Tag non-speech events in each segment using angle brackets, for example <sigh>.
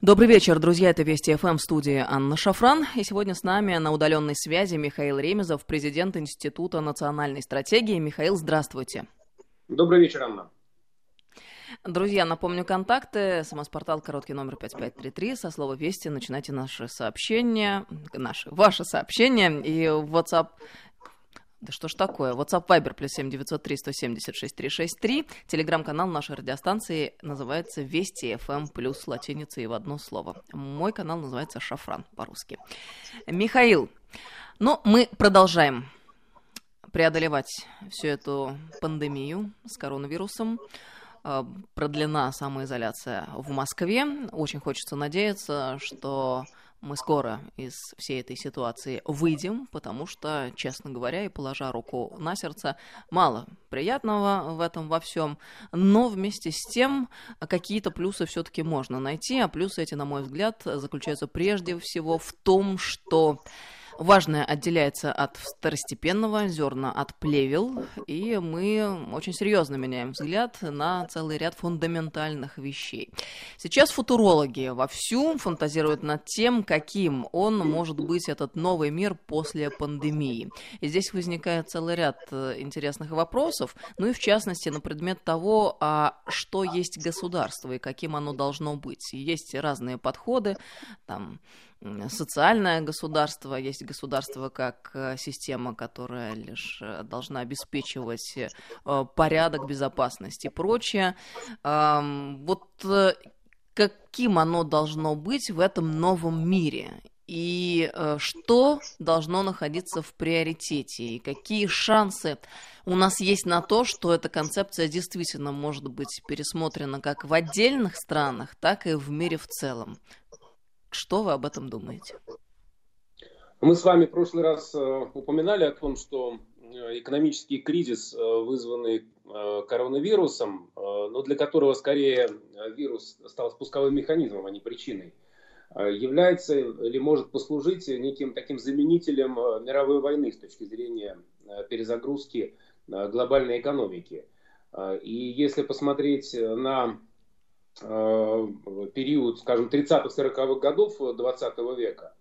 Добрый вечер, друзья. Это Вести ФМ в студии Анна Шафран. И сегодня с нами на удаленной связи Михаил Ремезов, президент Института национальной стратегии. Михаил, здравствуйте. Добрый вечер, Анна. Друзья, напомню контакты. СМС-портал короткий номер 5533. Со слова «Вести» начинайте наши сообщения, наши, ваши сообщения. И в WhatsApp да что ж такое? WhatsApp Viber плюс 7 903 176 363. Телеграм-канал нашей радиостанции называется Вести FM эм плюс латиница и в одно слово. Мой канал называется Шафран по-русски. Михаил, ну, мы продолжаем преодолевать всю эту пандемию с коронавирусом. А, продлена самоизоляция в Москве. Очень хочется надеяться, что мы скоро из всей этой ситуации выйдем, потому что, честно говоря, и положа руку на сердце, мало приятного в этом во всем, но вместе с тем какие-то плюсы все-таки можно найти, а плюсы эти, на мой взгляд, заключаются прежде всего в том, что Важное отделяется от второстепенного, зерна от плевел, и мы очень серьезно меняем взгляд на целый ряд фундаментальных вещей. Сейчас футурологи вовсю фантазируют над тем, каким он может быть, этот новый мир после пандемии. И здесь возникает целый ряд э, интересных вопросов, ну и в частности на предмет того, а что есть государство и каким оно должно быть. Есть разные подходы, там социальное государство, есть государство как э, система, которая лишь э, должна обеспечивать э, порядок, безопасность и прочее. Вот каким оно должно быть в этом новом мире? И что должно находиться в приоритете? И какие шансы у нас есть на то, что эта концепция действительно может быть пересмотрена как в отдельных странах, так и в мире в целом? Что вы об этом думаете? Мы с вами в прошлый раз э, упоминали о том, что э, экономический кризис, э, вызванный коронавирусом, но для которого скорее вирус стал спусковым механизмом, а не причиной, является или может послужить неким таким заменителем мировой войны с точки зрения перезагрузки глобальной экономики. И если посмотреть на период, скажем, 30-40-х годов 20 века,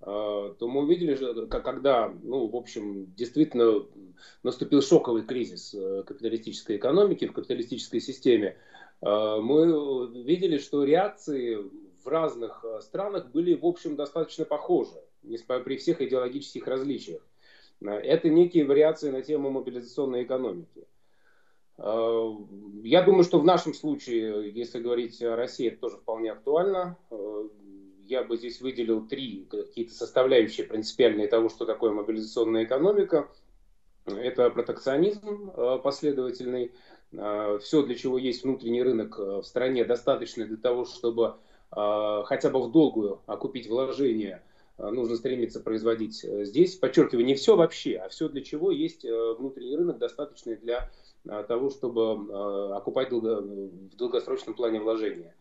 э, то мы увидели, когда, ну, в общем, действительно наступил шоковый кризис э, капиталистической экономики, в капиталистической системе, мы видели, что реакции в разных странах были, в общем, достаточно похожи, при всех идеологических различиях. Это некие вариации на тему мобилизационной экономики. Э, я думаю, что в нашем случае, если говорить о России, это тоже вполне актуально. Э, я бы здесь выделил три какие-то составляющие принципиальные того, что такое мобилизационная экономика. Это протекционизм э, последовательный. Все, для чего есть внутренний рынок в стране, достаточно для того, чтобы хотя бы в долгую окупить вложения, нужно стремиться производить здесь. Подчеркиваю, не все вообще, а все, для чего есть внутренний рынок, достаточный для того, чтобы а, окупать долго, в долгосрочном плане вложения.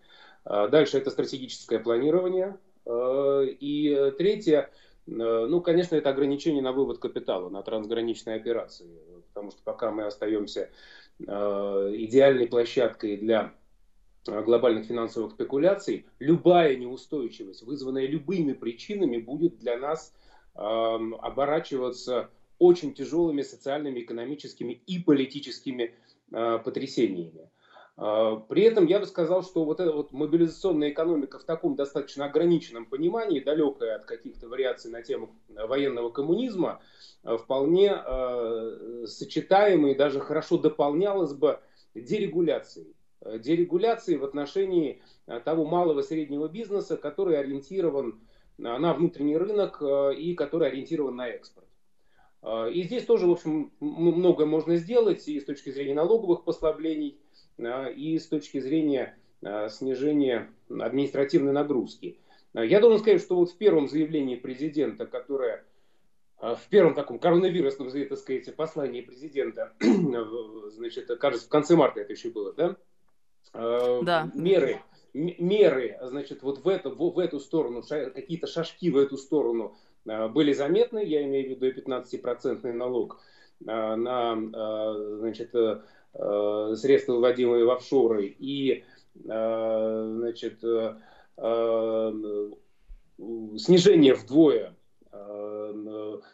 Дальше это стратегическое планирование. И третье, ну, конечно, это ограничение на вывод капитала, на трансграничные операции. Потому что пока мы остаемся идеальной площадкой для глобальных финансовых спекуляций, любая неустойчивость, вызванная любыми причинами, будет для нас оборачиваться очень тяжелыми социальными, экономическими и политическими э, потрясениями. Э, при этом я бы сказал, что вот эта вот мобилизационная экономика в таком достаточно ограниченном понимании, далекая от каких-то вариаций на тему военного коммунизма, э, вполне э, сочетаема и даже хорошо дополнялась бы дерегуляцией. Дерегуляцией в отношении того малого и среднего бизнеса, который ориентирован на внутренний рынок и который ориентирован на экспорт. А, и здесь тоже, в общем, многое можно сделать и с точки зрения налоговых послаблений, а, и с точки зрения а, снижения административной нагрузки. Я должен сказать, что вот в первом заявлении президента, которое в первом таком коронавирусном, так сказать, послании президента, <clears throat> значит, кажется, в конце марта это еще было, да? Да. Меры, меры, значит, вот в эту, в эту сторону, какие-то шажки в эту сторону были заметны, я имею в виду и 15% налог э, на э, значит, средства, выводимые в офшоры, и значит, снижение вдвое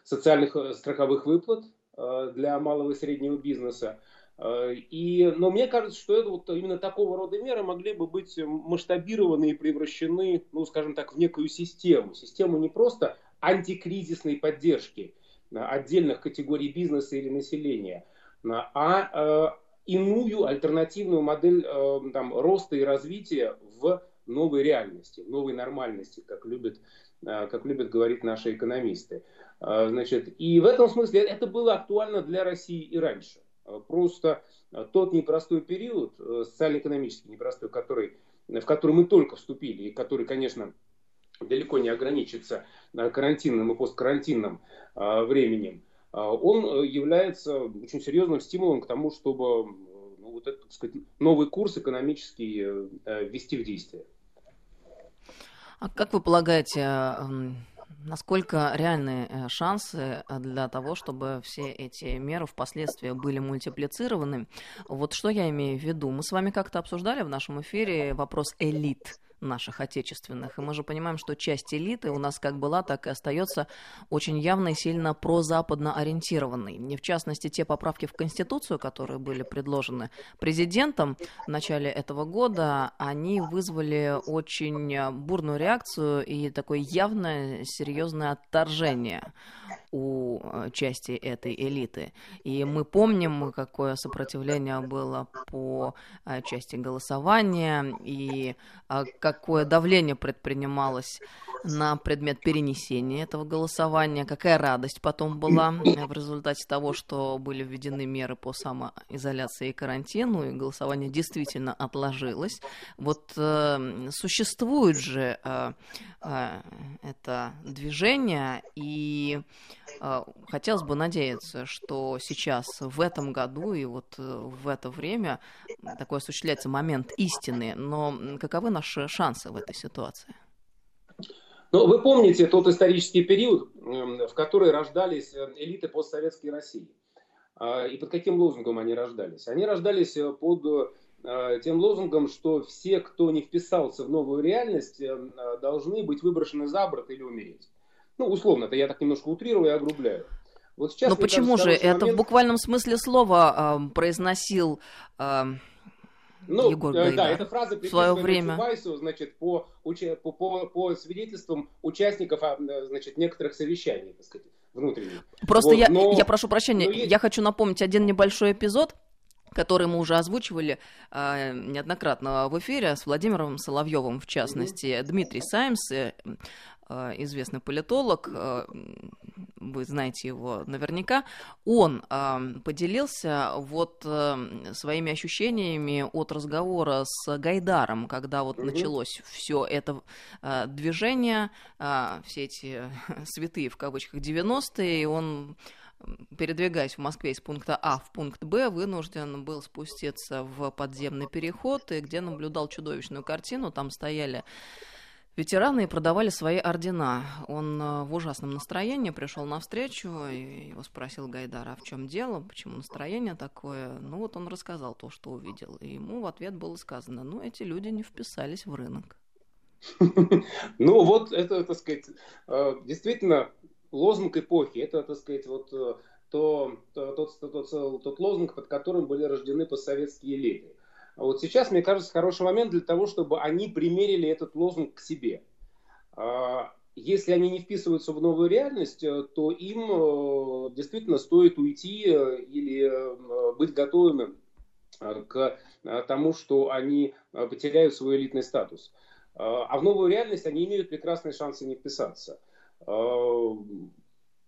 социальных страховых выплат для малого и среднего бизнеса. И, но мне кажется, что это вот именно такого рода меры могли бы быть масштабированы и превращены, ну, скажем так, в некую систему. Систему не просто антикризисной поддержки отдельных категорий бизнеса или населения, а э, иную альтернативную модель э, там, роста и развития в новой реальности, в новой нормальности, как любят, э, как любят говорить наши экономисты. Значит, и в этом смысле это было актуально для России и раньше. Просто тот непростой период, социально-экономический непростой, который, в который мы только вступили, и который, конечно, далеко не ограничится карантинным и посткарантинным временем, он является очень серьезным стимулом к тому, чтобы ну, вот этот, так сказать, новый курс экономический э, ввести в действие. А как вы полагаете, насколько реальны э, шансы для того, чтобы все эти меры впоследствии были мультиплицированы? Вот что я имею в виду? Мы с вами как-то обсуждали в нашем эфире вопрос элит наших отечественных. И мы же понимаем, что часть элиты у нас как была, так и остается очень явно и сильно прозападно ориентированной. И в частности, те поправки в Конституцию, которые были предложены президентом в начале этого года, они вызвали очень бурную реакцию и такое явное серьезное отторжение у э, части этой элиты. И мы помним, какое сопротивление было по э, части голосования и э, какое давление предпринималось на предмет перенесения этого голосования, какая радость потом была в результате того, что были введены меры по самоизоляции и карантину, и голосование действительно отложилось. Вот э, существует же э, э, это движение, и э, хотелось бы надеяться, что сейчас, в этом году и вот э, в это время такой осуществляется момент истины, но каковы наши шансы в этой ситуации? Но вы помните тот исторический период, эм, в который рождались э, элиты постсоветской России. А, и под каким лозунгом они рождались? Они рождались э, под э, тем лозунгом, что все, кто не вписался в новую реальность, должны быть выброшены за борт или умереть. Ну, условно, это я так немножко утрирую и огрубляю. Вот сейчас, Но почему кажется, же? Момент... Это в буквальном смысле слова э, произносил э, ну, Егор Гайдар. Да, эта фраза в свое время. Чубайсу, значит, по, по, по, по свидетельствам участников, а, значит, некоторых совещаний, так сказать, внутренних. Просто вот, я, но... я прошу прощения, но я хочу напомнить один небольшой эпизод, который мы уже озвучивали э, неоднократно в эфире с Владимиром Соловьевым, в частности. Mm-hmm. Дмитрий Саймс, э, Э, известный политолог, э, вы знаете его наверняка, он э, поделился вот своими ощущениями от разговора с Гайдаром, когда вот началось все это движение, все эти <laughs> святые в кавычках 90-е, и он передвигаясь в Москве из пункта А в пункт Б, вынужден был спуститься в подземный переход, и где наблюдал чудовищную картину. Там стояли ветераны продавали свои ордена. Он э, в ужасном настроении пришел на встречу, и его спросил Гайдар, а в чем дело, почему настроение такое? Ну вот он рассказал то, что увидел. И ему в ответ было сказано, ну эти люди не вписались в рынок. <laughs> Ну вот это, так сказать, э, действительно лозунг эпохи. Это, так сказать, вот э, то, то, тот, тот, тот лозунг, под которым были рождены постсоветские элиты. А вот сейчас, мне кажется, хороший момент для того, чтобы они примерили этот лозунг к себе. А, если они не вписываются в новую реальность, э, то им э, действительно стоит уйти э, или быть готовыми к тому, что они потеряют свой элитный статус. А в новую реальность они имеют прекрасные шансы не вписаться.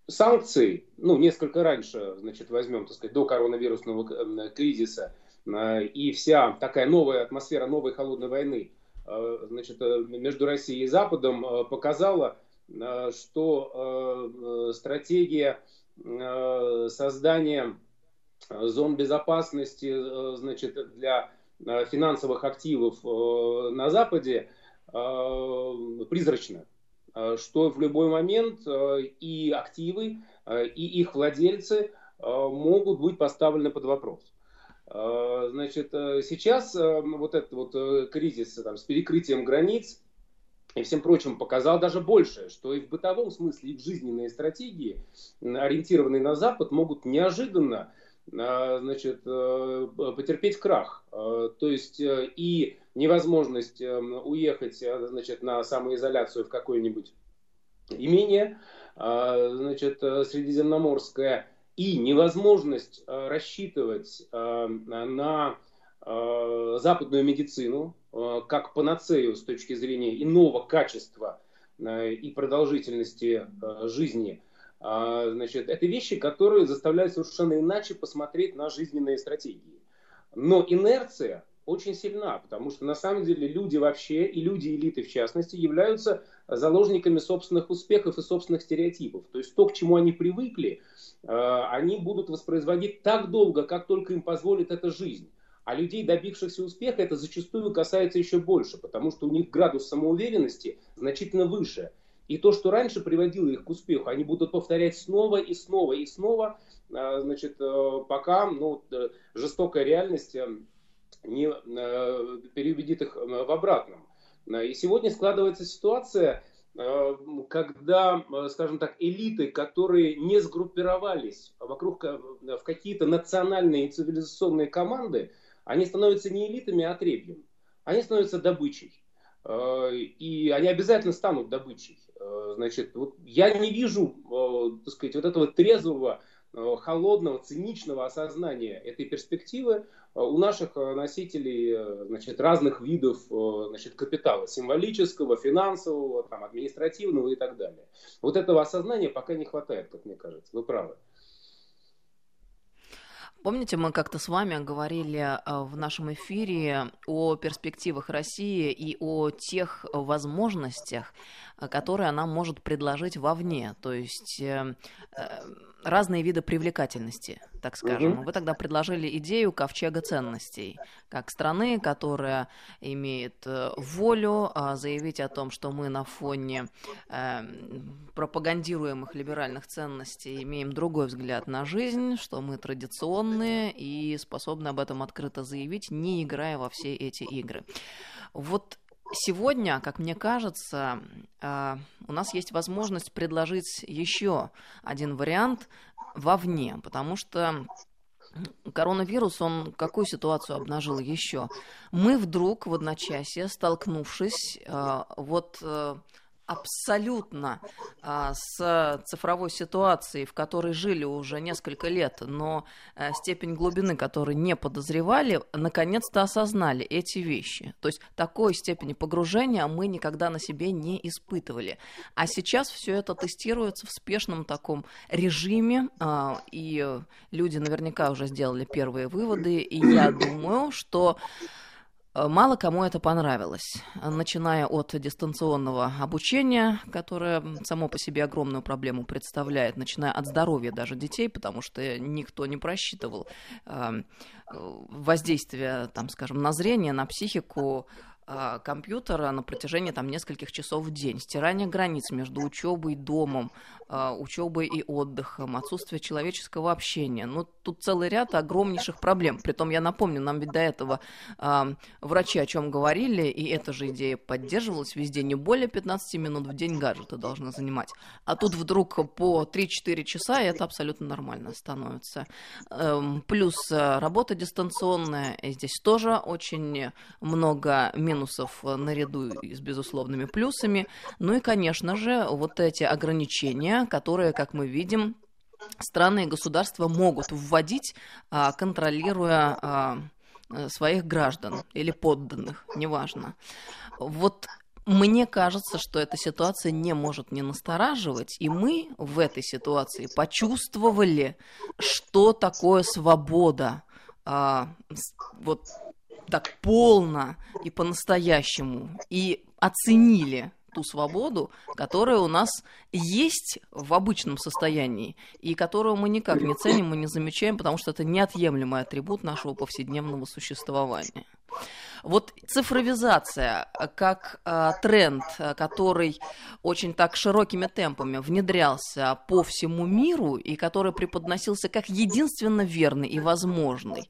Санкции, ну, несколько раньше, значит, возьмем, так сказать, до коронавирусного кризиса – и вся такая новая атмосфера новой холодной войны э, значит, э, между Россией и Западом показала, что стратегия создания зон безопасности значит, для финансовых активов на Западе призрачна, что в любой момент и активы, и их владельцы могут быть поставлены под вопрос. А, значит, э, сейчас э, вот этот вот э, кризис там, с перекрытием границ, и всем прочим показал даже больше, что и в бытовом смысле, и в жизненные стратегии, ориентированные на Запад, могут неожиданно а, значит, потерпеть крах. А, то есть и невозможность эм, уехать значит, на самоизоляцию в какое-нибудь имение значит, средиземноморское, и невозможность рассчитывать на западную медицину как панацею с точки зрения иного качества и продолжительности жизни – а, значит, это вещи, которые заставляют совершенно иначе посмотреть на жизненные стратегии. Но инерция очень сильна, потому что на самом деле люди вообще и люди элиты в частности являются заложниками собственных успехов и собственных стереотипов. То есть то, к чему они привыкли, а, они будут воспроизводить так долго, как только им позволит эта жизнь. А людей, добившихся успеха, это зачастую касается еще больше, потому что у них градус самоуверенности значительно выше. И то, что раньше приводило их к успеху, они будут повторять снова и снова и снова, а, значит, э, пока ну, э, жестокая реальность э, не переубедит их в обратном. И сегодня складывается ситуация, когда, скажем так, элиты, которые не сгруппировались вокруг в какие-то национальные и цивилизационные команды, они становятся не элитами, а отребьем. Они становятся добычей. И они обязательно станут добычей. Э, значит, вот я не вижу, э, так сказать, вот этого трезвого, э, холодного, циничного осознания этой перспективы у наших носителей значит, разных видов значит, капитала, символического, финансового, там, административного и так далее. Вот этого осознания пока не хватает, как мне кажется. Вы правы. Помните, мы как-то с вами говорили в нашем эфире о перспективах России и о тех возможностях, которые она может предложить вовне, то есть э, э, разные виды привлекательности, так скажем. Угу. Вы тогда предложили идею ковчега ценностей, как страны, которая имеет э, волю а, заявить о том, что мы на фоне э, пропагандируемых либеральных ценностей имеем другой взгляд на жизнь, что мы традиционные и способны об этом открыто заявить, не играя во все эти игры. Вот Сегодня, как мне кажется, а, у нас есть возможность предложить еще один вариант вовне, потому что коронавирус, он какую ситуацию обнажил еще? Мы вдруг в одночасье, столкнувшись а, вот э, абсолютно а, с цифровой ситуацией, в которой жили уже несколько лет, но а, степень глубины, которой не подозревали, наконец-то осознали эти вещи. То есть такой степени погружения мы никогда на себе не испытывали. А сейчас все это тестируется в спешном таком режиме, а, и люди наверняка уже сделали первые выводы, и я думаю, что мало кому это понравилось, начиная от дистанционного обучения, которое само по себе огромную проблему представляет, начиная от здоровья даже детей, потому что никто не просчитывал э, воздействие, там, скажем, на зрение, на психику компьютера на протяжении там нескольких часов в день, стирание границ между учебой и домом, а, учебой и отдыхом, отсутствие человеческого общения. Ну, тут целый ряд огромнейших проблем. Притом, я напомню, нам ведь до этого э, врачи о чем говорили, и эта же идея поддерживалась везде. Не более 15 минут в день гаджеты должны занимать. А тут вдруг по 3-4 часа, и это абсолютно нормально становится. Эм, плюс э, работа дистанционная, здесь тоже очень много минусов э, наряду с безусловными плюсами. Ну и, конечно же, вот эти ограничения, которые, как мы видим, страны и государства могут вводить, а, контролируя а, э, своих граждан или подданных, неважно. Вот мне кажется, что эта ситуация не может не настораживать, и мы в этой ситуации почувствовали, что такое свобода. А, вот так полно и по-настоящему, и оценили ту свободу, которая у нас есть в обычном состоянии, и которую мы никак не ценим и не замечаем, потому что это неотъемлемый атрибут нашего повседневного существования. Вот цифровизация как э, тренд, который очень так широкими темпами внедрялся по всему миру и который преподносился как единственно верный и возможный,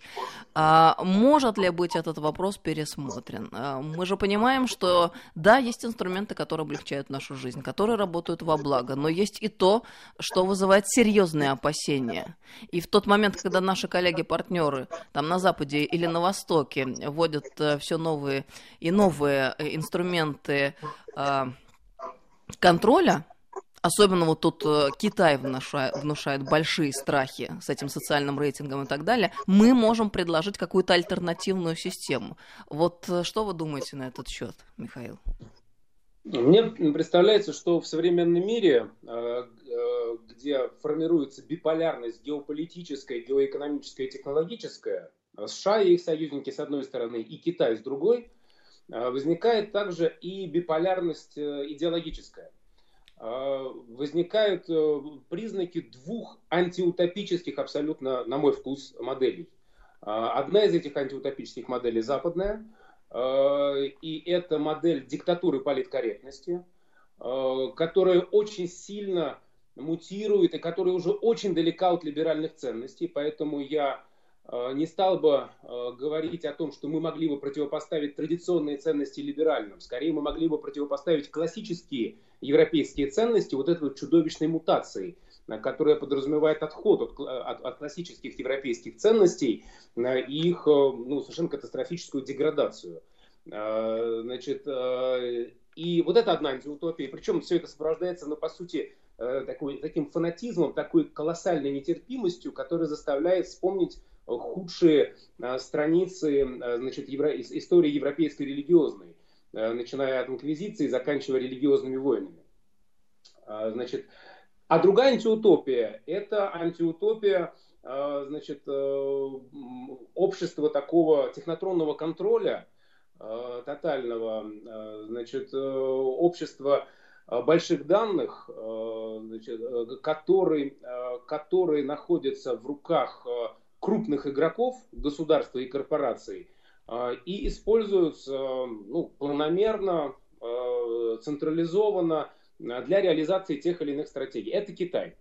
э, может ли быть этот вопрос пересмотрен? Э, мы же понимаем, что да, есть инструменты, которые облегчают нашу жизнь, которые работают во благо, но есть и то, что вызывает серьезные опасения. И в тот момент, когда наши коллеги-партнеры там на Западе или на Востоке вводят э, все новые и новые э, инструменты э, контроля, Особенно вот тут Китай внушает, внушает большие страхи с этим социальным рейтингом и так далее. Мы можем предложить какую-то альтернативную систему. Вот что вы думаете на этот счет, Михаил? Мне представляется, что в современном мире, где формируется биполярность геополитическая, геоэкономическая и технологическая, США и их союзники с одной стороны и Китай с другой, а, возникает также и биполярность э, идеологическая. А, возникают э, признаки двух антиутопических абсолютно, на мой вкус, моделей. А, одна из этих антиутопических моделей западная, и это модель диктатуры политкорректности, которая очень сильно мутирует и которая уже очень далека от либеральных ценностей. Поэтому я не стал бы э, говорить о том, что мы могли бы противопоставить традиционные ценности либеральным. Скорее, мы могли бы противопоставить классические европейские ценности вот этой вот чудовищной мутации, э, которая подразумевает отход от, от, от классических европейских ценностей и их ну, совершенно катастрофическую деградацию. Значит, и вот это одна антиутопия. Причем все это сопровождается, ну, по сути, такой, таким фанатизмом, такой колоссальной нетерпимостью, которая заставляет вспомнить худшие а, страницы а, значит, евро... истории европейской религиозной, а, начиная от инквизиции, заканчивая религиозными войнами. Значит, а другая антиутопия – это антиутопия значит, э, общества такого технотронного контроля, тотального, значит, э, общества больших данных, значит, э, который, который находится в руках крупных игроков, государства и корпораций, а, и используются ну, планомерно, а, централизованно для реализации тех или иных стратегий. Это Китай.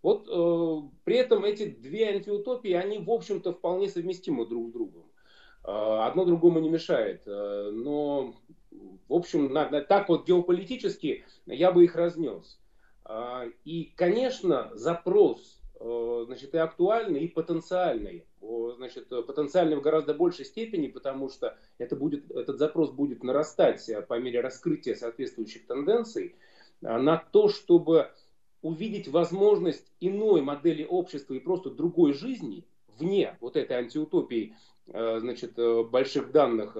Вот э, при этом эти две антиутопии, они, в общем-то, вполне совместимы друг с другом. Э, одно другому не мешает. Э, но, в общем, на, на, так вот геополитически я бы их разнес. Э, и, конечно, запрос Э, значит, и актуальный, и потенциальный. Значит, потенциальный в гораздо большей степени, потому что это будет, этот запрос будет нарастать э, по мере раскрытия соответствующих тенденций э, на то, чтобы увидеть возможность иной модели общества и просто другой жизни вне вот этой антиутопии значит, больших данных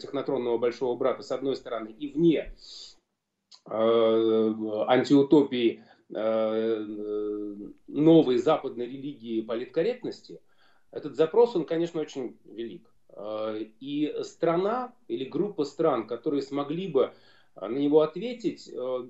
технотронного большого брата с одной стороны и вне антиутопии Э, новой западной религии политкорректности, этот запрос, он, конечно, очень велик. Э, и страна или группа стран, которые смогли бы на него ответить, э,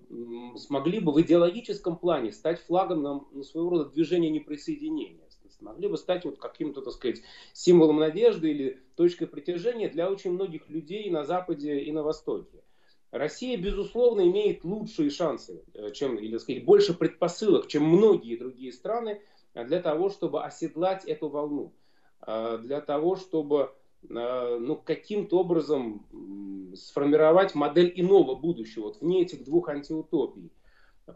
смогли бы в идеологическом плане стать флагом на, своего рода движения неприсоединения. Смогли бы стать вот каким-то, так сказать, символом надежды или точкой притяжения для очень многих людей на Западе и на Востоке. Россия, безусловно, имеет лучшие шансы, э, чем, или сказать, больше предпосылок, чем многие другие страны э, для того, чтобы оседлать эту волну, э, для того, чтобы ну, каким-то образом сформировать модель иного будущего, вот вне этих двух антиутопий.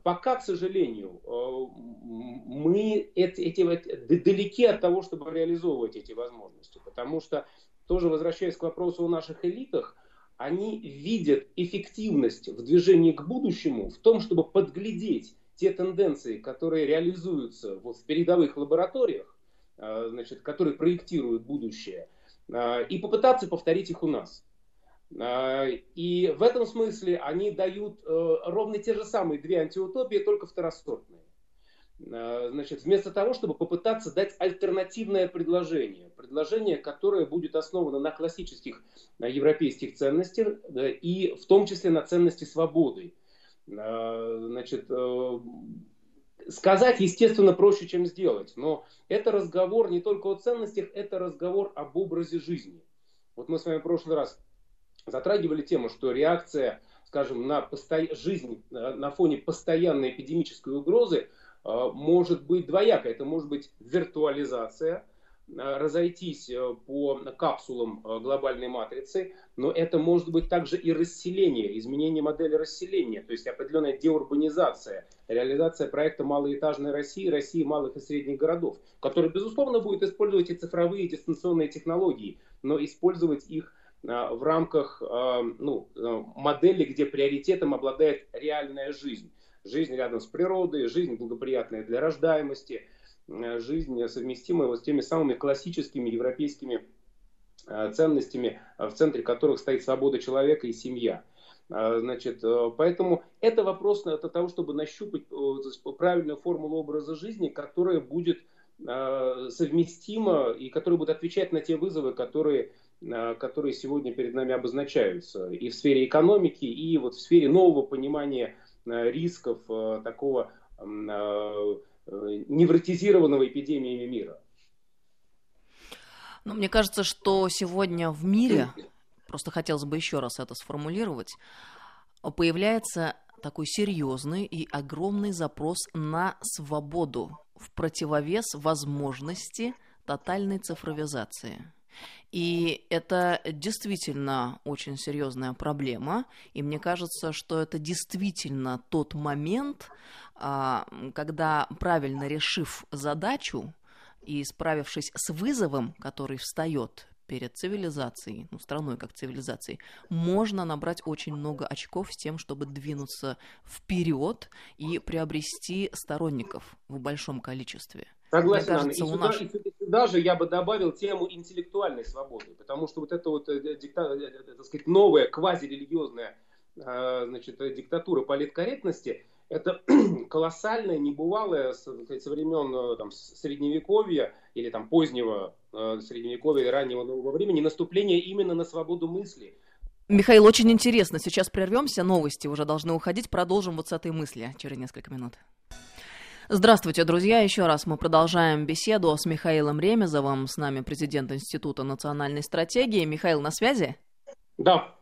Пока, к сожалению, мы эти, эти, далеки от того, чтобы реализовывать эти возможности, потому что, тоже возвращаясь к вопросу о наших элитах, они видят эффективность в движении к будущему в том, чтобы подглядеть те тенденции, которые реализуются вот в передовых лабораториях, а, значит, которые проектируют будущее, а, и попытаться повторить их у нас. А, и в этом смысле они дают э, ровно те же самые две антиутопии, только второсортные. Э, значит, вместо того, чтобы попытаться дать альтернативное предложение, предложение, которое будет основано на классических на европейских ценностях и в том числе на ценности свободы. Э, значит, э, сказать, естественно, проще, чем сделать, но это разговор не только о ценностях, это разговор об образе жизни. Вот мы с вами в прошлый раз затрагивали тему, что реакция, скажем, на посто... жизнь на фоне постоянной эпидемической угрозы может быть двоякой. Это может быть виртуализация – Э, разойтись э, по капсулам э, глобальной матрицы, но это может быть также и расселение, изменение модели расселения, то есть определенная деурбанизация, реализация проекта малоэтажной России, России малых и средних городов, который, безусловно, будет использовать и цифровые, и дистанционные технологии, но использовать их в рамках ну, модели, где приоритетом обладает реальная жизнь. Жизнь рядом с природой, жизнь благоприятная для рождаемости – Э, жизнь совместимая вот с теми самыми классическими европейскими э, ценностями, э, в центре которых стоит свобода человека и семья. Значит, поэтому это вопрос это того, чтобы нащупать правильную формулу образа жизни, которая будет совместима и которая будет отвечать на те вызовы, которые, которые сегодня перед нами обозначаются и в сфере экономики, и вот в сфере нового понимания рисков такого Э, невротизированного эпидемиями мира. Ну, мне кажется, что сегодня в мире, просто хотелось бы еще раз это сформулировать, появляется такой серьезный и огромный запрос на свободу в противовес возможности тотальной цифровизации. И это действительно очень серьезная проблема, и мне кажется, что это действительно тот момент, а, когда правильно решив задачу и справившись с вызовом, который встает перед цивилизацией, ну, страной как цивилизацией, можно набрать очень много очков с тем, чтобы двинуться вперед и приобрести сторонников в большом количестве. Согласен, кажется, Анна. И, сюда, наш... и сюда же я бы добавил тему интеллектуальной свободы, потому что вот эта вот, э, дикта, э, э, так сказать, новая квазирелигиозная значит, диктатура политкорректности, это <clears throat> колоссальное, небывалое со времен там, средневековья или там, позднего средневековья и раннего нового времени наступление именно на свободу мысли. Михаил, очень интересно. Сейчас прервемся, новости уже должны уходить. Продолжим вот с этой мысли через несколько минут. Здравствуйте, друзья. Еще раз мы продолжаем беседу с Михаилом Ремезовым. С нами президент Института национальной стратегии. Михаил, на связи? Да.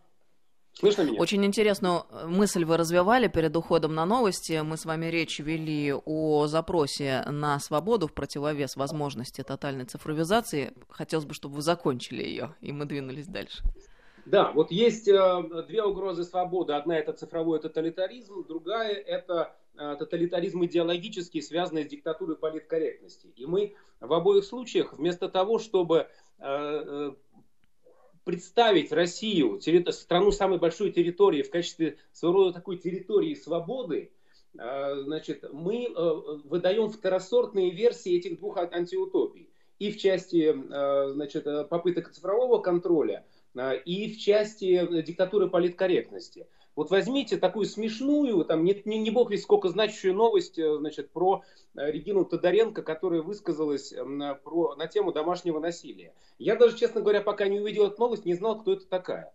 Слышно меня? Очень интересную э, мысль вы развивали перед уходом на новости. Мы с вами речь вели о запросе на свободу в противовес возможности тотальной цифровизации. Хотелось бы, чтобы вы закончили ее, и мы двинулись дальше. Да, вот есть э, две угрозы свободы. Одна это цифровой тоталитаризм, другая это тоталитаризм идеологический, связанный с диктатурой политкорректности. И мы в обоих случаях вместо того, чтобы э, э, представить Россию, страну самой большой территории в качестве своего рода такой территории свободы, значит, мы выдаем второсортные версии этих двух антиутопий. И в части значит, попыток цифрового контроля, и в части диктатуры политкорректности. Вот возьмите такую смешную, там не, не, не бог весь сколько значащую новость э, значит, про э, Регину Тодоренко, которая высказалась эм, про, на тему домашнего насилия. Я даже, честно говоря, пока не увидел эту новость, не знал, кто это такая.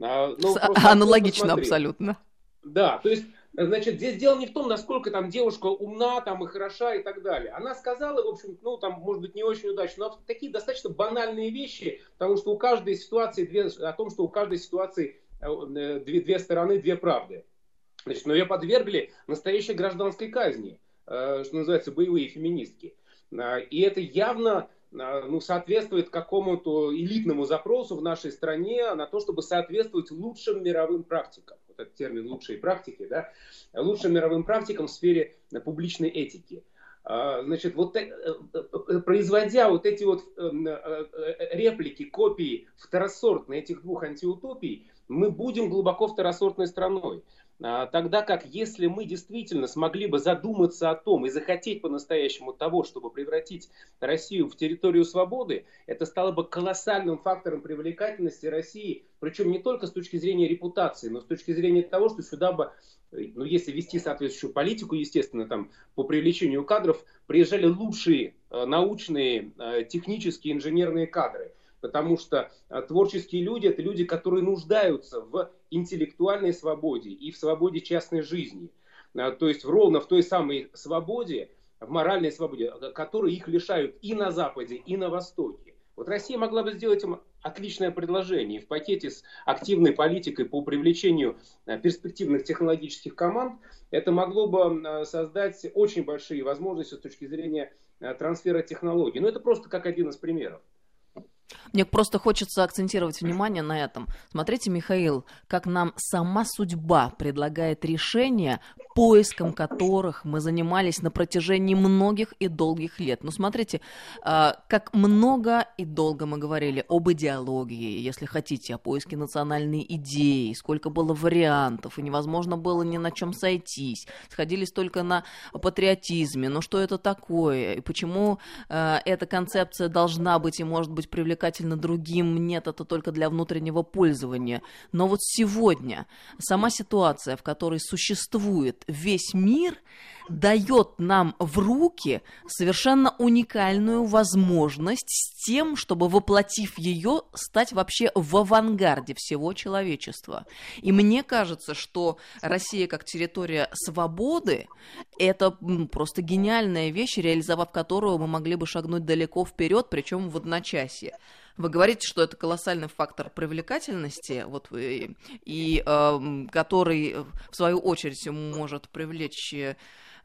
А, но Аналогично абсолютно. Да, то есть Значит, здесь дело не в том, насколько там девушка умна там, и хороша и так далее. Она сказала, в общем, ну, там, может быть, не очень удачно, но такие достаточно банальные вещи, потому что у каждой ситуации, две, о том, что у каждой ситуации Э, э, две, две стороны, две правды. Значит, но ее подвергли настоящей гражданской казни, э, что называется, боевые феминистки. И это явно ну, соответствует какому-то элитному запросу в нашей стране на то, чтобы соответствовать лучшим мировым практикам. Вот этот термин «лучшие практики», да, лучшим мировым практикам в сфере публичной этики. Значит, вот производя вот эти вот реплики, копии второсортные этих двух антиутопий, мы будем глубоко второсортной страной. А, тогда как если мы действительно смогли бы задуматься о том и захотеть по-настоящему того, чтобы превратить Россию в территорию свободы, это стало бы колоссальным фактором привлекательности России, причем не только с точки зрения репутации, но с точки зрения того, что сюда бы, ну если вести соответствующую политику, естественно, там по привлечению кадров, приезжали лучшие э, научные, э, технические, инженерные кадры потому что а, творческие люди – это люди, которые нуждаются в интеллектуальной свободе и в свободе частной жизни. А, то есть ровно в той самой свободе, в моральной свободе, а, которой их лишают и на Западе, и на Востоке. Вот Россия могла бы сделать им отличное предложение. В пакете с активной политикой по привлечению перспективных технологических команд это могло бы создать очень большие возможности с точки зрения трансфера технологий. Но это просто как один из примеров. Мне просто хочется акцентировать внимание на этом. Смотрите, Михаил, как нам сама судьба предлагает решения, поиском которых мы занимались на протяжении многих и долгих лет. Ну, смотрите, а, как много и долго мы говорили об идеологии, если хотите, о поиске национальной идеи, сколько было вариантов, и невозможно было ни на чем сойтись. Сходились только на патриотизме. Ну, что это такое? И почему а, эта концепция должна быть и может быть привлекательна другим? Нет, это только для внутреннего пользования. Но вот сегодня сама ситуация, в которой существует весь мир дает нам в руки совершенно уникальную возможность с тем, чтобы, воплотив ее, стать вообще в авангарде всего человечества. И мне кажется, что Россия как территория свободы – это просто гениальная вещь, реализовав которую мы могли бы шагнуть далеко вперед, причем в одночасье. Вы говорите, что это колоссальный фактор привлекательности, вот, и, и э, который, в свою очередь, может привлечь э,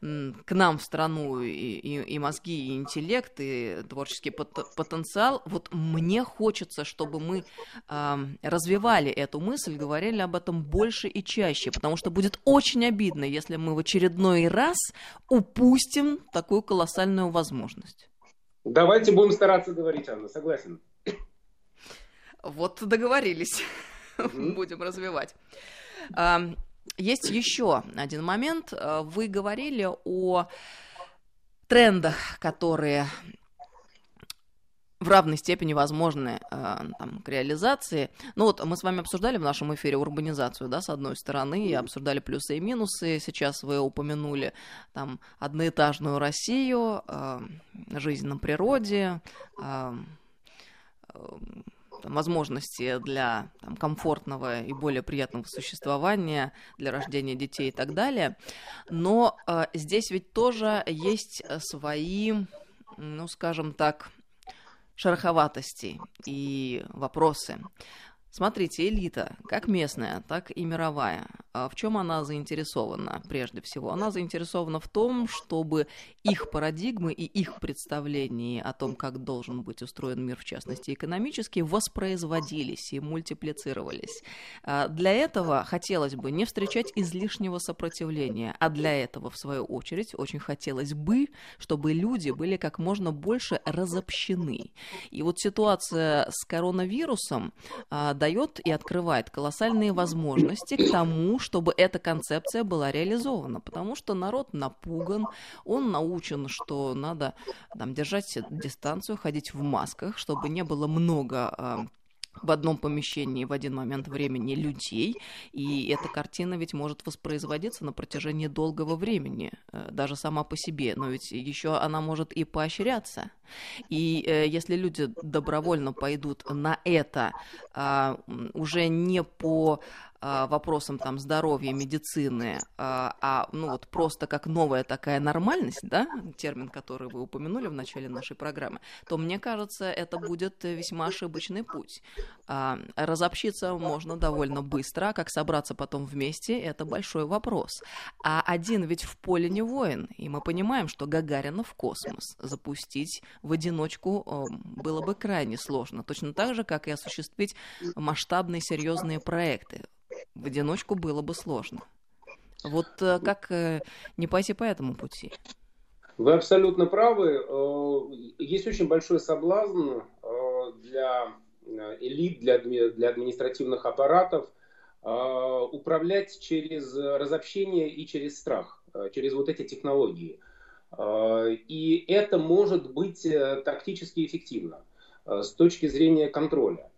к нам в страну и, и, и мозги, и интеллект, и творческий пот потенциал. Вот мне хочется, чтобы мы э, развивали эту мысль, говорили об этом больше и чаще, потому что будет очень обидно, если мы в очередной раз упустим такую колоссальную возможность. Давайте будем стараться говорить, Анна, согласен. Вот договорились. Mm-hmm. Будем развивать. Есть еще один момент. Вы говорили о трендах, которые в равной степени возможны э, там, к реализации. Ну вот мы с вами обсуждали в нашем эфире урбанизацию, да, с одной стороны, и обсуждали плюсы и минусы. Сейчас вы упомянули там одноэтажную Россию, э, жизнь на природе, э, возможности для там, комфортного и более приятного существования, для рождения детей и так далее. Но э, здесь ведь тоже есть свои, ну, скажем так, шероховатости и вопросы. Смотрите, элита, как местная, так и мировая, а в чем она заинтересована прежде всего? Она заинтересована в том, чтобы их парадигмы и их представления о том, как должен быть устроен мир, в частности экономически, воспроизводились и мультиплицировались. А для этого хотелось бы не встречать излишнего сопротивления, а для этого, в свою очередь, очень хотелось бы, чтобы люди были как можно больше разобщены. И вот ситуация с коронавирусом а, дает и открывает колоссальные возможности к тому, чтобы эта концепция была реализована, потому что народ напуган, он научен, что надо там, держать дистанцию, ходить в масках, чтобы не было много а, в одном помещении в один момент времени людей, и эта картина ведь может воспроизводиться на протяжении долгого времени, э, даже сама по себе, но ведь еще она может и поощряться. И э, если люди добровольно пойдут на это э, уже не по вопросам там здоровья, медицины, а, а ну вот просто как новая такая нормальность, да, термин, который вы упомянули в начале нашей программы, то мне кажется, это будет весьма ошибочный путь. А, разобщиться можно довольно быстро, а как собраться потом вместе, это большой вопрос. А один ведь в поле не воин, и мы понимаем, что Гагарина в космос запустить в одиночку было бы крайне сложно, точно так же, как и осуществить масштабные серьезные проекты в одиночку было бы сложно. Вот э, как э, не пойти по этому пути? Вы абсолютно правы. Э, есть очень большой соблазн для элит, для, для административных аппаратов управлять через разобщение и через страх, через вот эти технологии. И это может быть тактически эффективно с точки зрения контроля.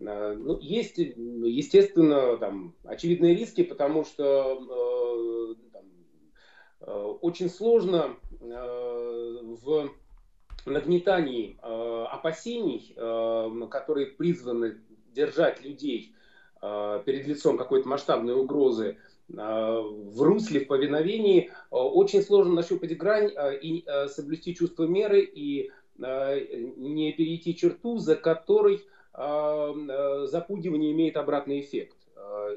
Э, ну, есть, естественно, там, очевидные риски, потому что э, там, э, очень сложно в нагнетании опасений, которые призваны держать людей перед лицом какой-то масштабной угрозы в русле, в повиновении, очень сложно нащупать грань и соблюсти чувство меры и не перейти черту, за которой запугивание имеет обратный эффект.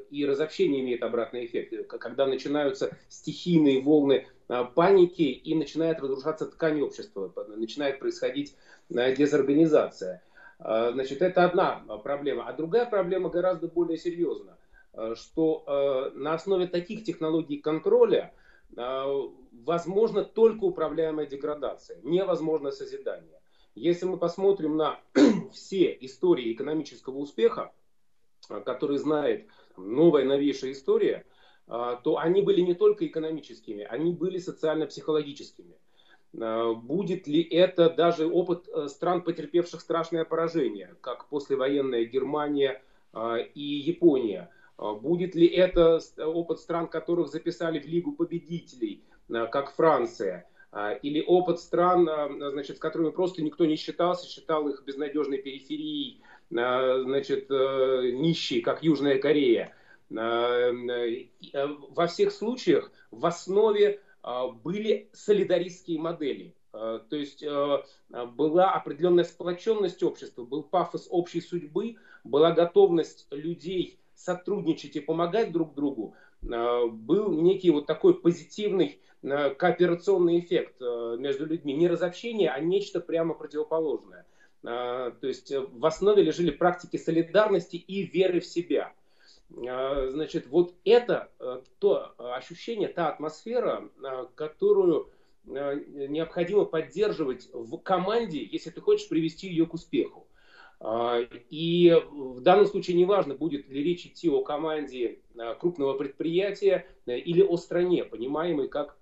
И разобщение имеет обратный эффект. Когда начинаются стихийные волны паники и начинает разрушаться ткань общества, начинает происходить дезорганизация. Значит, это одна проблема. А другая проблема гораздо более серьезна, что на основе таких технологий контроля возможно только управляемая деградация, невозможно созидание. Если мы посмотрим на все истории экономического успеха, а, которые знает новая, новейшая история, а, то они были не только экономическими, они были социально-психологическими. А, будет ли это даже опыт э, стран, потерпевших страшное поражение, как послевоенная Германия и Япония? Будет ли это опыт стран, которых записали в Лигу победителей, как Франция? А, или опыт стран, а, значит, с которыми просто никто не считался, считал их безнадежной периферией, а, значит, э, нищей, как Южная Корея. Э, во всех случаях в основе были солидаристские модели. То есть была определенная сплоченность общества, был пафос общей судьбы, была готовность людей сотрудничать и помогать друг другу, был некий вот такой позитивный кооперационный эффект э, между людьми. Не разобщение, а нечто прямо противоположное. Э, то есть э, в основе лежали практики солидарности и веры в себя. Значит, вот это то ощущение, та атмосфера, которую необходимо поддерживать в команде, если ты хочешь привести ее к успеху. И в данном случае неважно, будет ли речь идти о команде крупного предприятия или о стране, понимаемой как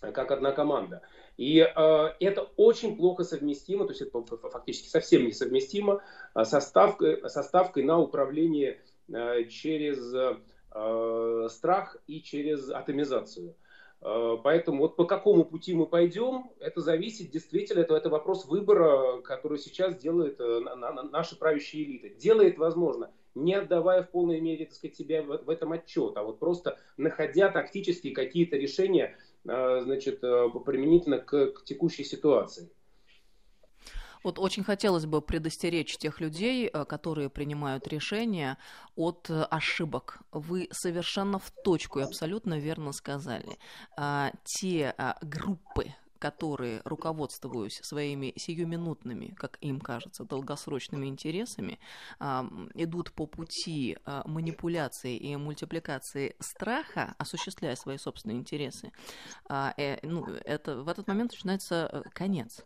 как одна команда. И э, это очень плохо совместимо, то есть это фактически совсем несовместимо э, со ставкой, со ставкой на управление э, через э, страх и через атомизацию. Э, поэтому вот по какому пути мы пойдем, это зависит действительно, это, это вопрос выбора, который сейчас делает э, наши правящие элиты. Делает, возможно, не отдавая в полной мере так сказать, себя в, в этом отчет, а вот просто находя тактические какие-то решения, а, значит, э, применительно к, к текущей ситуации. Вот очень хотелось бы предостеречь тех людей, э, которые принимают решения от э, ошибок. Вы совершенно в точку и абсолютно верно сказали. А, те а, группы, которые, руководствуясь своими сиюминутными, как им кажется, долгосрочными интересами, идут по пути а, манипуляции и мультипликации страха, осуществляя свои собственные интересы, а, э, ну, это, в этот момент начинается э, конец.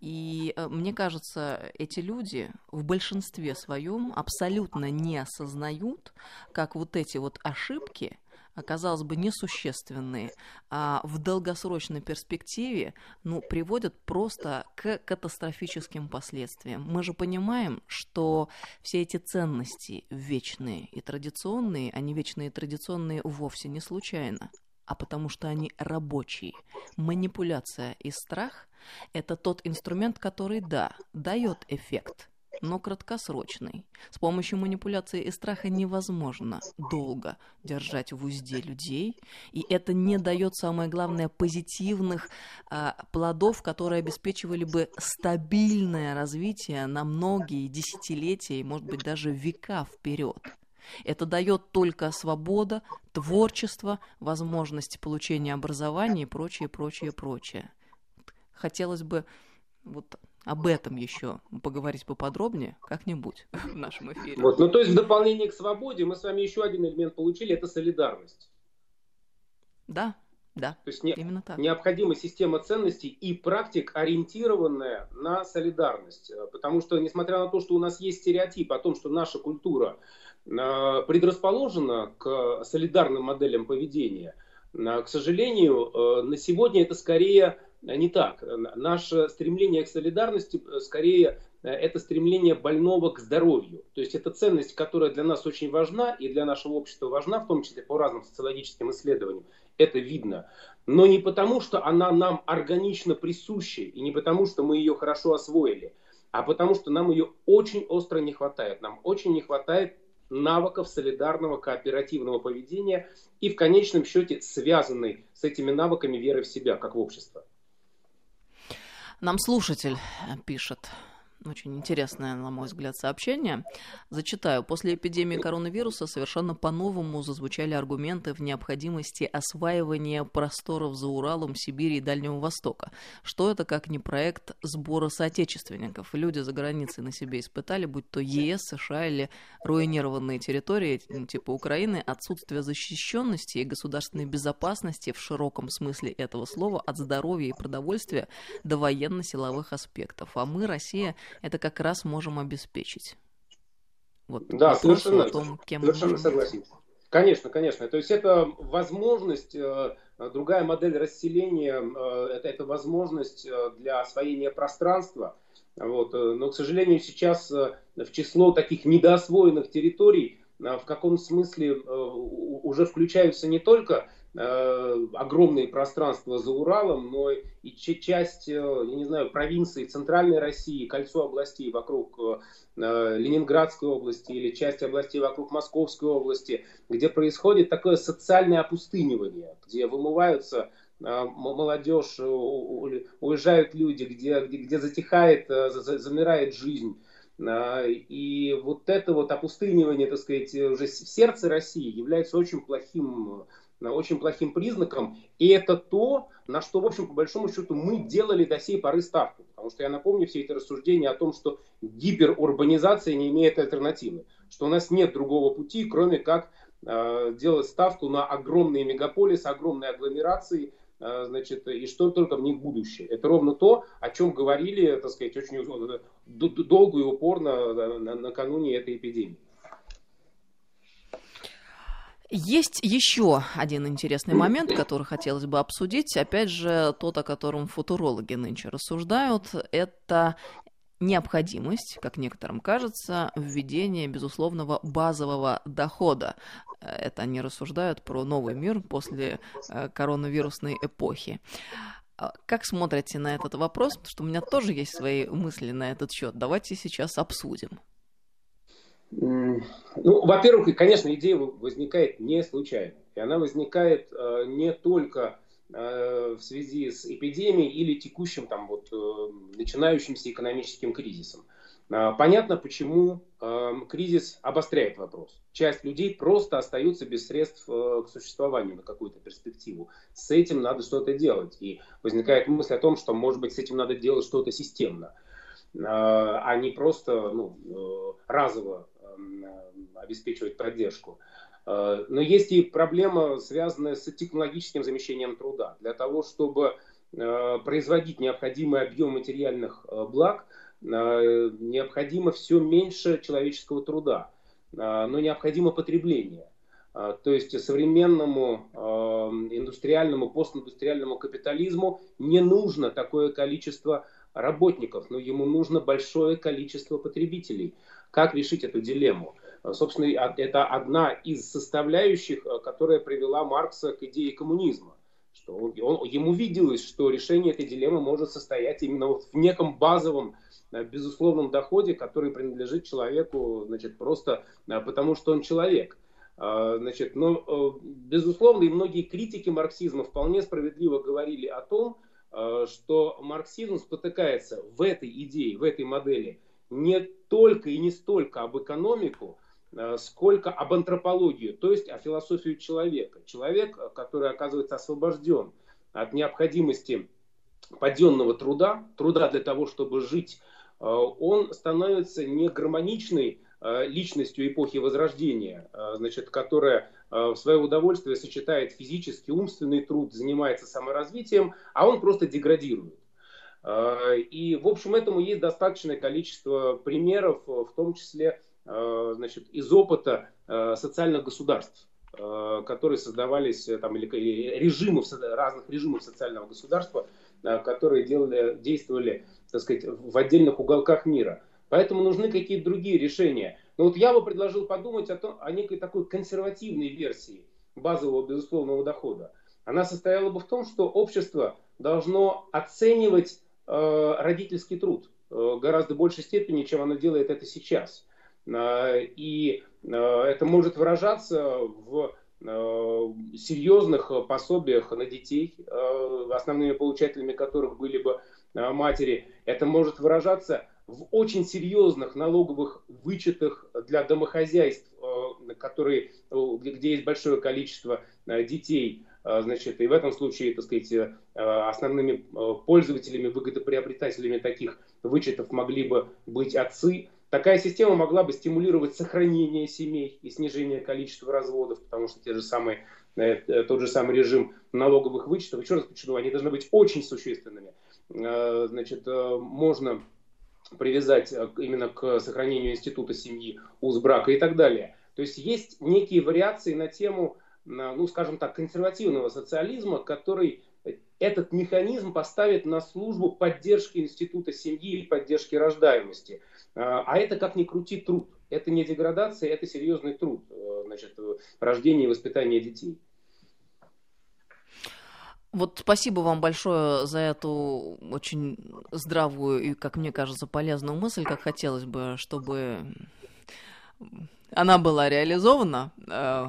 И э, мне кажется, эти люди в большинстве своем абсолютно не осознают, как вот эти вот ошибки казалось бы, несущественные, а в долгосрочной перспективе ну, приводят просто к катастрофическим последствиям. Мы же понимаем, что все эти ценности вечные и традиционные, они вечные и традиционные вовсе не случайно а потому что они рабочие. Манипуляция и страх – это тот инструмент, который, да, дает эффект – но краткосрочный. С помощью манипуляции и страха невозможно долго держать в узде людей, и это не дает, самое главное, позитивных а, плодов, которые обеспечивали бы стабильное развитие на многие десятилетия и, может быть, даже века вперед. Это дает только свобода, творчество, возможность получения образования и прочее, прочее, прочее. Хотелось бы вот об этом еще поговорить поподробнее как-нибудь <laughs> в нашем эфире. Вот, ну то есть в дополнение к свободе мы с вами еще один элемент получили, это солидарность. Да, да, то есть не, именно так. Необходима система ценностей и практик, ориентированная на солидарность. Потому что, несмотря на то, что у нас есть стереотип о том, что наша культура э, предрасположена к солидарным моделям поведения, э, к сожалению, э, на сегодня это скорее не так. Наше стремление к солидарности э, скорее э, это стремление больного к здоровью. То есть это ценность, которая для нас очень важна и для нашего общества важна, в том числе по разным социологическим исследованиям. Это видно. Но не потому, что она нам органично присуща, и не потому, что мы ее хорошо освоили, а потому, что нам ее очень остро не хватает. Нам очень не хватает навыков солидарного кооперативного поведения и в конечном счете связанной с этими навыками веры в себя, как в общество. Нам слушатель пишет. Очень интересное, на мой взгляд, сообщение. Зачитаю. После эпидемии коронавируса совершенно по-новому зазвучали аргументы в необходимости осваивания просторов за Уралом, Сибири и Дальнего Востока. Что это как не проект сбора соотечественников? Люди за границей на себе испытали, будь то ЕС, США или руинированные территории, типа Украины, отсутствие защищенности и государственной безопасности в широком смысле этого слова от здоровья и продовольствия до военно-силовых аспектов. А мы, Россия, это как раз можем обеспечить. Вот да, совершенно, том, кем совершенно согласен. Конечно, конечно. То есть это возможность, э, другая модель расселения, э, это, это возможность э, для освоения пространства. Вот. Но, к сожалению, сейчас в число таких недоосвоенных территорий в каком смысле уже включаются не только огромные пространства за Уралом, но и часть, э, я не знаю, провинции Центральной России, кольцо областей вокруг э, Ленинградской области или часть областей вокруг Московской области, где происходит такое социальное опустынивание, где вымываются молодежь, уезжают люди, где, где затихает, замирает жизнь. И вот это вот опустынивание, так сказать, уже в сердце России является очень плохим очень плохим признаком. И это то, на что, в общем, по большому счету, мы делали до сей поры ставку. Потому что я напомню все эти рассуждения о том, что гиперурбанизация не имеет альтернативы. Что у нас нет другого пути, кроме как э, делать ставку на огромные мегаполисы, огромные агломерации, э, значит, и что только в них будущее. Это ровно то, о чем говорили, так сказать, очень э, долго и упорно э, накануне этой эпидемии. Есть еще один интересный момент, который хотелось бы обсудить. Опять же, тот, о котором футурологи нынче рассуждают, это необходимость, как некоторым кажется, введения безусловного базового дохода. Это они рассуждают про новый мир после э, коронавирусной эпохи. А как смотрите на этот вопрос? Потому что у меня тоже есть свои мысли на этот счет. Давайте сейчас обсудим. Ну, во-первых, конечно, идея возникает не случайно. И она возникает э, не только э, в связи с эпидемией или текущим там вот э, начинающимся экономическим кризисом. Э, понятно, почему э, кризис обостряет вопрос. Часть людей просто остаются без средств э, к существованию на какую-то перспективу. С этим надо что-то делать. И возникает мысль о том, что, может быть, с этим надо делать что-то системно, э, а не просто ну, э, разово обеспечивать поддержку. Э, но есть и проблема, связанная с технологическим замещением труда. Для того, чтобы э, производить необходимый объем материальных э, благ, необходимо все меньше человеческого труда, но необходимо потребление. То есть современному индустриальному, постиндустриальному капитализму не нужно такое количество работников, но ему нужно большое количество потребителей. Как решить эту дилемму? Собственно, это одна из составляющих, э, которая привела Маркса к идее коммунизма. Что он, он, ему виделось, что решение этой дилеммы может состоять именно вот в неком базовом э, безусловном доходе, который принадлежит человеку значит, просто э, потому, что он человек. Значит, но, безусловно, и многие критики марксизма вполне справедливо говорили о том, что марксизм спотыкается в этой идее, в этой модели не только и не столько об экономику, Э, сколько об антропологии, то есть о философию человека. Человек, э, который оказывается освобожден от необходимости подъемного труда, труда для того, чтобы жить, э, он становится не гармоничной личностью эпохи Возрождения, значит, которая в свое удовольствие сочетает физический, умственный труд, занимается саморазвитием, а он просто деградирует. И, в общем, этому есть достаточное количество примеров, в том числе Э, значит, из опыта э, социальных государств, э, которые создавались, там, или режимов, разных режимов социального государства, которые делали, действовали так сказать, в отдельных уголках мира. Поэтому нужны какие-то другие решения. Но вот я бы предложил подумать о, том, о некой такой консервативной версии базового безусловного дохода. Она состояла бы в том, что общество должно оценивать э, родительский труд э, гораздо большей степени, чем оно делает это сейчас. А, и а, это может выражаться в а, серьезных пособиях на детей, основными получателями которых были бы матери. Это может выражаться в очень серьезных налоговых вычетах для домохозяйств, которые, где есть большое количество детей, значит, и в этом случае, так сказать, основными пользователями, выгодоприобретателями таких вычетов могли бы быть отцы, Такая система могла бы стимулировать сохранение семей и снижение количества разводов, потому что те же самые, э, э, тот же самый режим налоговых вычетов, еще раз подчеркну, они должны быть очень существенными. Э, значит, можно привязать именно к сохранению института семьи, уз брака и так далее. То есть есть некие вариации на тему, ну, скажем так, консервативного социализма, который этот механизм поставит на службу поддержки института семьи и поддержки рождаемости. А, а это, как ни крути, труд. Это не деградация, это серьезный труд, э, значит, рождение и воспитание детей. Вот спасибо вам большое за эту очень здравую и, как мне кажется, полезную мысль, как хотелось бы, чтобы она была реализована. Э,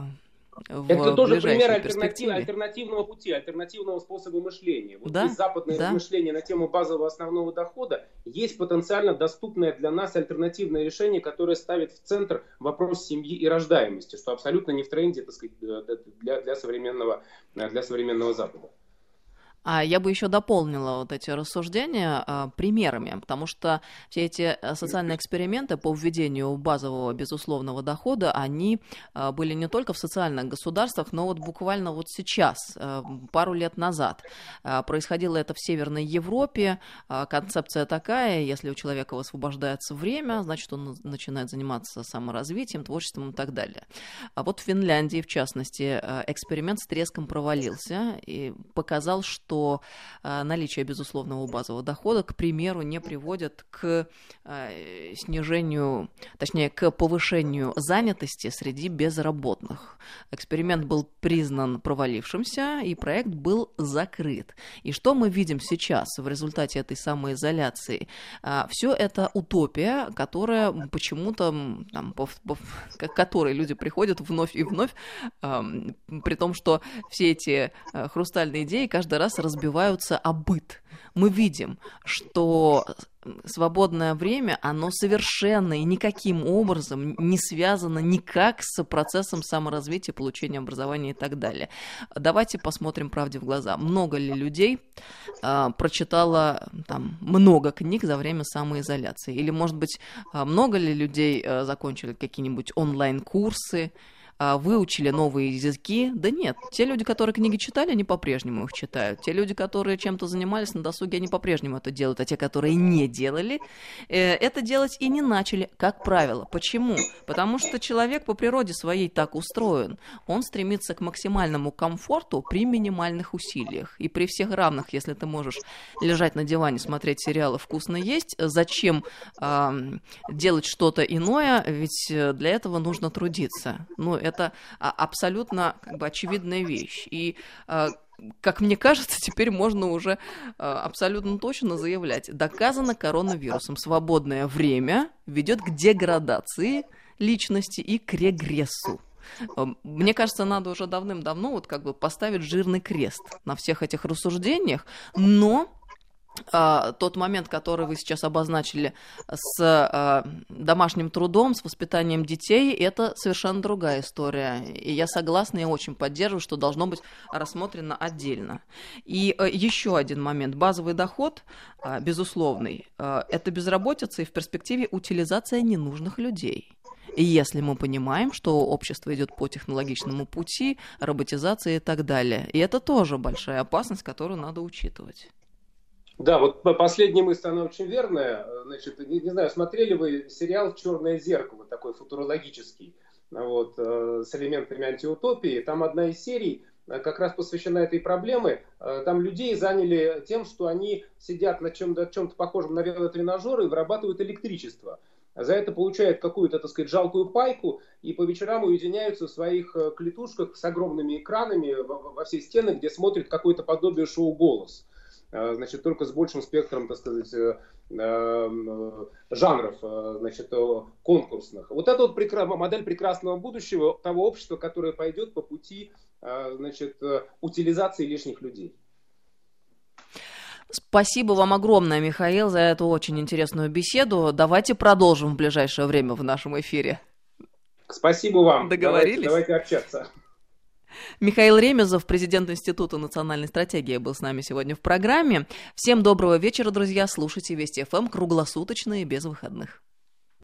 в Это тоже пример альтернатив, альтернативного пути, альтернативного способа мышления. Вот да? есть западное да? размышление на тему базового основного дохода, есть потенциально доступное для нас альтернативное решение, которое ставит в центр вопрос семьи и рождаемости, что абсолютно не в тренде так сказать, для, для, современного, для современного Запада. А я бы еще дополнила вот эти рассуждения а, примерами, потому что все эти э, социальные эксперименты по введению базового безусловного дохода, они а, были не только в социальных государствах, но вот буквально вот сейчас, а, пару лет назад. А, происходило это в Северной Европе. А, концепция такая, если у человека высвобождается время, значит, он начинает заниматься саморазвитием, творчеством и так далее. А вот в Финляндии, в частности, э, эксперимент с треском провалился и показал, что что э, наличие безусловного базового дохода, к примеру, не приводит к э, снижению, точнее, к повышению занятости среди безработных. Эксперимент был признан провалившимся, и проект был закрыт. И что мы видим сейчас в результате этой самоизоляции? Э, Все это утопия, которая почему-то, там, по, по, к которой люди приходят вновь и вновь, при том, что все эти хрустальные идеи каждый раз разбиваются о быт. Мы видим, что свободное время, оно совершенно и никаким образом не связано никак с процессом саморазвития, получения образования и так далее. Давайте посмотрим правде в глаза. Много ли людей э, прочитало там, много книг за время самоизоляции? Или, может быть, много ли людей э, закончили какие-нибудь онлайн-курсы? А, выучили новые языки. Да нет, те люди, которые книги читали, они по-прежнему их читают. Те люди, которые чем-то занимались на досуге, они по-прежнему это делают. А те, которые не делали, э, это делать и не начали, как правило. Почему? Потому что человек по природе своей так устроен. Он стремится к максимальному комфорту при минимальных усилиях. И при всех равных, если ты можешь лежать на диване, смотреть сериалы, вкусно есть, зачем э, делать что-то иное? Ведь э, для этого нужно трудиться. Ну, это а, абсолютно как бы очевидная вещь. И а, как мне кажется, теперь можно уже а, абсолютно точно заявлять. Доказано коронавирусом. Свободное время ведет к деградации личности и к регрессу. Мне кажется, надо уже давным-давно вот как бы поставить жирный крест на всех этих рассуждениях, но тот момент, который вы сейчас обозначили с а, домашним трудом, с воспитанием детей, это совершенно другая история. И я согласна и очень поддерживаю, что должно быть рассмотрено отдельно. И а, еще один момент. Базовый доход, безусловный, это безработица и в перспективе утилизация ненужных людей. И если мы понимаем, что общество идет по технологичному пути, роботизации и так далее. И это тоже большая опасность, которую надо учитывать. Да, вот последняя мысль, она очень верная. Значит, не, не знаю, смотрели вы сериал «Черное зеркало», такой футурологический, вот, э, с элементами антиутопии. Там одна из серий э, как раз посвящена этой проблеме. Э, там людей заняли тем, что они сидят на чем-то, чем похожем на велотренажер и вырабатывают электричество. За это получают какую-то, так сказать, жалкую пайку и по вечерам уединяются в своих клетушках с огромными экранами во все стены, где смотрят какое-то подобие шоу «Голос». Э, значит, только с большим спектром, так сказать, э, э, жанров, значит, конкурсных. Вот это вот прекра... модель прекрасного будущего того общества, которое пойдет по пути, значит, утилизации лишних людей. Спасибо вам огромное, Михаил, за эту очень интересную беседу. Давайте продолжим в ближайшее время в нашем эфире. Спасибо вам. Договорились? Давайте, давайте общаться. Михаил Ремезов, президент Института национальной стратегии, был с нами сегодня в программе. Всем доброго вечера, друзья. Слушайте Вести ФМ круглосуточно и без выходных.